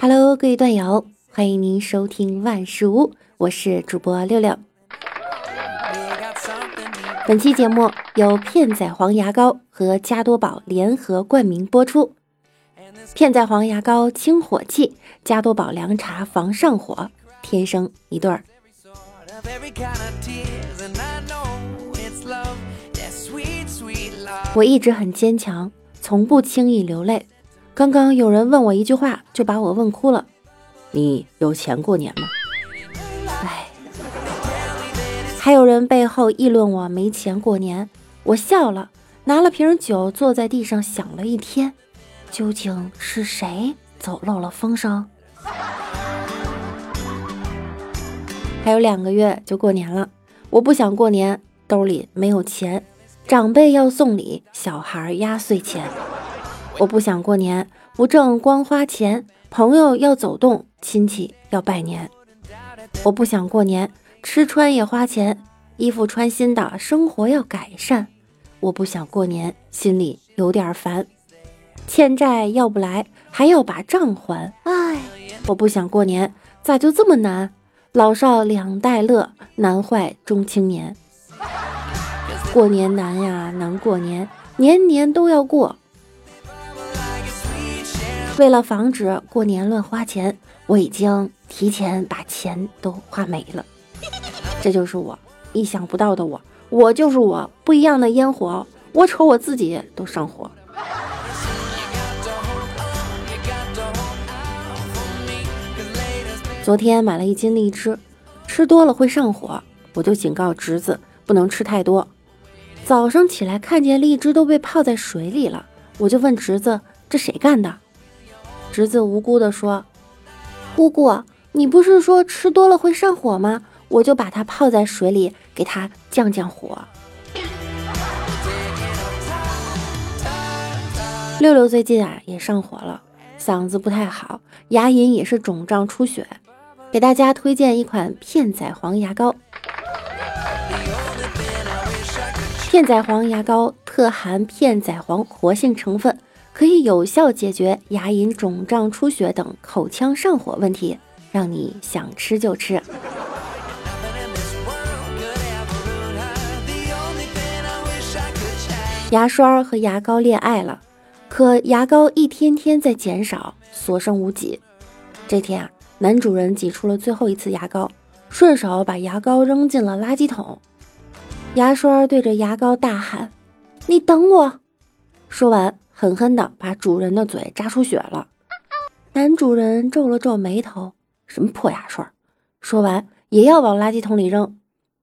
Hello，各位段友，欢迎您收听万事屋，我是主播六六。本期节目由片仔癀牙膏和加多宝联合冠名播出。片仔癀牙膏清火气，加多宝凉茶防上火，天生一对儿。我一直很坚强，从不轻易流泪。刚刚有人问我一句话，就把我问哭了。你有钱过年吗？哎，还有人背后议论我没钱过年，我笑了，拿了瓶酒坐在地上想了一天，究竟是谁走漏了风声？还有两个月就过年了，我不想过年，兜里没有钱，长辈要送礼，小孩压岁钱。我不想过年，不挣光花钱，朋友要走动，亲戚要拜年。我不想过年，吃穿也花钱，衣服穿新的，生活要改善。我不想过年，心里有点烦，欠债要不来，还要把账还。唉，我不想过年，咋就这么难？老少两代乐，难坏中青年。过年难呀，难过年，年年都要过。为了防止过年乱花钱，我已经提前把钱都花没了。这就是我意想不到的我，我就是我，不一样的烟火，我瞅我自己都上火。昨天买了一斤荔枝，吃多了会上火，我就警告侄子不能吃太多。早上起来看见荔枝都被泡在水里了，我就问侄子：“这谁干的？”侄子无辜地说：“姑姑，你不是说吃多了会上火吗？我就把它泡在水里，给它降降火。”六六最近啊也上火了，嗓子不太好，牙龈也是肿胀出血。给大家推荐一款片仔癀牙膏。片仔癀牙膏特含片仔癀活性成分，可以有效解决牙龈肿胀出血等口腔上火问题，让你想吃就吃。牙刷和牙膏恋爱了，可牙膏一天天在减少，所剩无几。这天啊。男主人挤出了最后一次牙膏，顺手把牙膏扔进了垃圾桶。牙刷对着牙膏大喊：“你等我！”说完，狠狠地把主人的嘴扎出血了。男主人皱了皱眉头：“什么破牙刷？”说完，也要往垃圾桶里扔。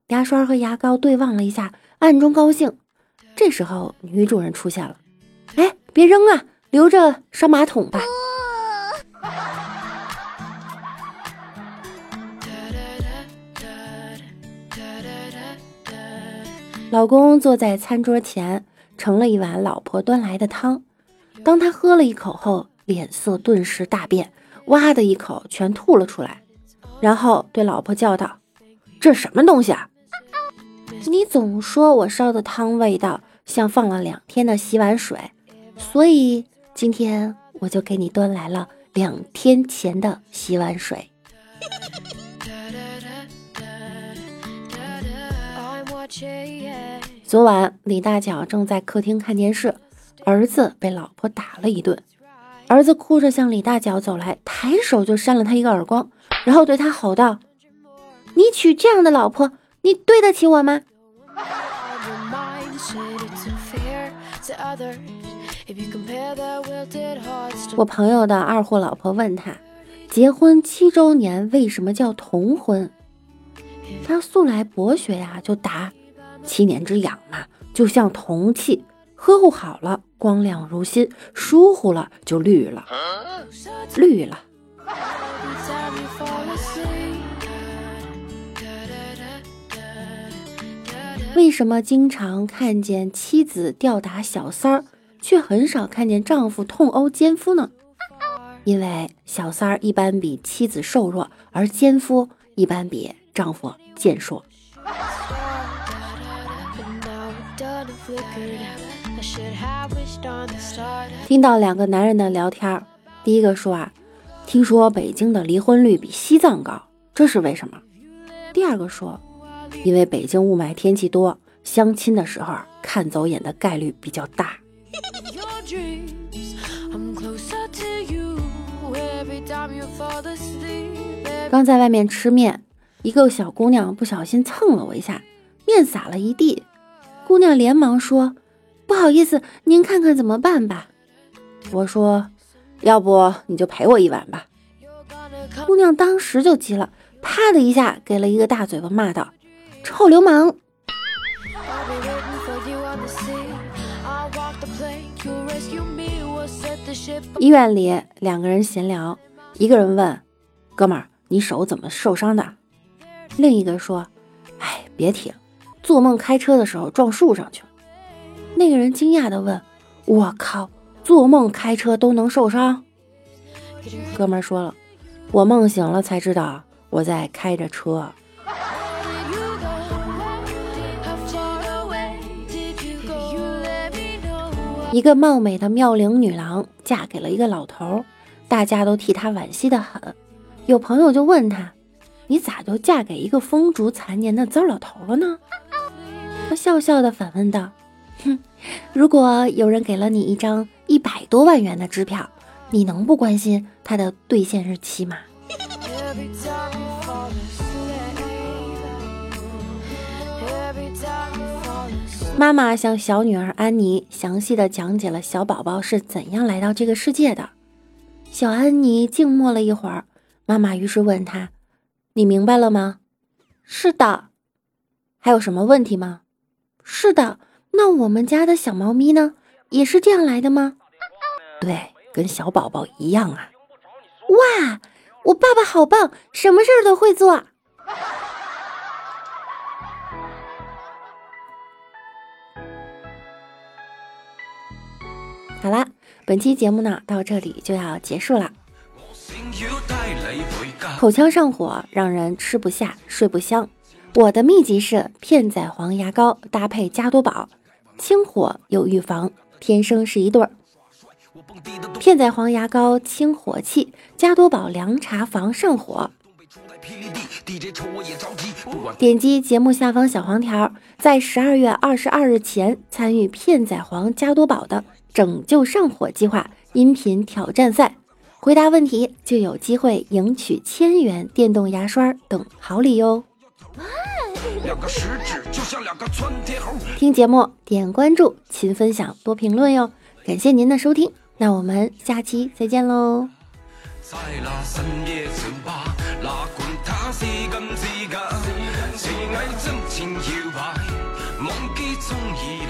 牙刷和牙膏对望了一下，暗中高兴。这时候，女主人出现了：“哎，别扔啊，留着刷马桶吧。”老公坐在餐桌前，盛了一碗老婆端来的汤。当他喝了一口后，脸色顿时大变，哇的一口全吐了出来，然后对老婆叫道：“这什么东西啊？你总说我烧的汤味道像放了两天的洗碗水，所以今天我就给你端来了两天前的洗碗水。”昨晚，李大脚正在客厅看电视，儿子被老婆打了一顿。儿子哭着向李大脚走来，抬手就扇了他一个耳光，然后对他吼道：“你娶这样的老婆，你对得起我吗？”我朋友的二货老婆问他，结婚七周年为什么叫同婚？他素来博学呀，就答：七年之痒嘛，就像铜器，呵护好了，光亮如新；疏忽了，就绿了，绿了。为什么经常看见妻子吊打小三儿，却很少看见丈夫痛殴奸夫呢？因为小三儿一般比妻子瘦弱，而奸夫一般比丈夫。健硕。听到两个男人的聊天，第一个说啊，听说北京的离婚率比西藏高，这是为什么？第二个说，因为北京雾霾天气多，相亲的时候看走眼的概率比较大。刚在外面吃面，一个小姑娘不小心蹭了我一下，面洒了一地。姑娘连忙说：“不好意思，您看看怎么办吧。”我说：“要不你就陪我一晚吧。”姑娘当时就急了，啪的一下给了一个大嘴巴，骂道：“臭流氓！” 医院里两个人闲聊，一个人问：“哥们儿，你手怎么受伤的？”另一个说：“哎，别提，做梦开车的时候撞树上去了。”那个人惊讶的问：“我靠，做梦开车都能受伤？”哥们儿说了：“我梦醒了才知道我在开着车。”一个貌美的妙龄女郎嫁给了一个老头，大家都替她惋惜的很。有朋友就问她：“你咋就嫁给一个风烛残年的糟老头了呢？”她笑笑的反问道：“哼，如果有人给了你一张一百多万元的支票，你能不关心它的兑现日期吗？”妈妈向小女儿安妮详细的讲解了小宝宝是怎样来到这个世界的。小安妮静默了一会儿，妈妈于是问她：“你明白了吗？”“是的。”“还有什么问题吗？”“是的。”“那我们家的小猫咪呢？也是这样来的吗？”“对，跟小宝宝一样啊。”“哇，我爸爸好棒，什么事儿都会做。”好啦，本期节目呢到这里就要结束了。口腔上火让人吃不下、睡不香，我的秘籍是片仔癀牙膏搭配加多宝，清火又预防，天生是一对儿。片仔癀牙膏清火气，加多宝凉茶防上火。点击节目下方小黄条，在十二月二十二日前参与片仔癀加多宝的。拯救上火计划音频挑战赛，回答问题就有机会赢取千元电动牙刷等好礼哟！听节目点关注，勤分享，多评论哟！感谢您的收听，那我们下期再见喽！在那深夜酒吧，哪管他是真是假，是爱真情摇摆，忘记中意。